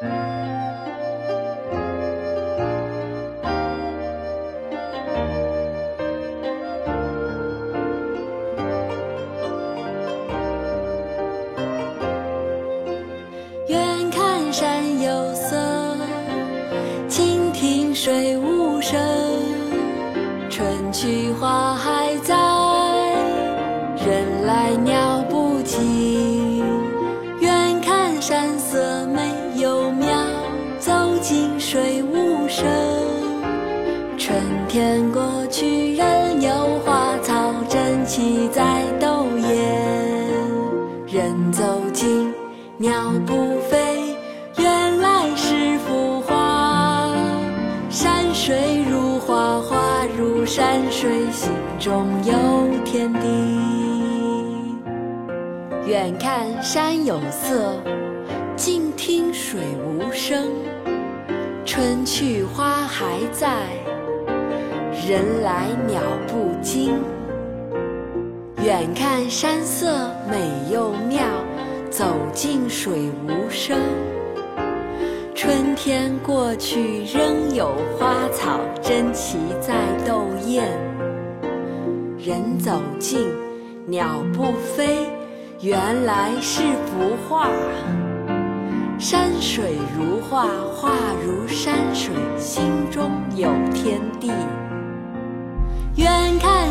远看山有色，近听水无声。春去花还在，天过去，仍有花草争奇在斗艳。人走近，鸟不飞，原来是幅画。山水如画，画如山水，心中有天地。远看山有色，近听水无声。春去花还在，人来鸟不惊。远看山色美又妙，走近水无声。春天过去，仍有花草争奇在斗艳。人走近，鸟不飞，原来是幅画。山水如画，画如山水，心中有天地。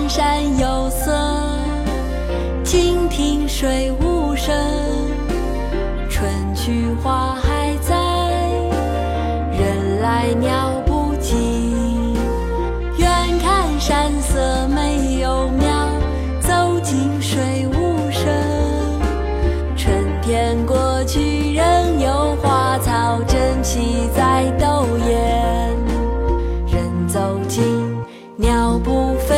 山有色，近听水无声。春去花还在，人来鸟不惊。远看山色没有苗，走近水无声。春天过去，仍有花草争奇在斗艳。人走近，鸟不飞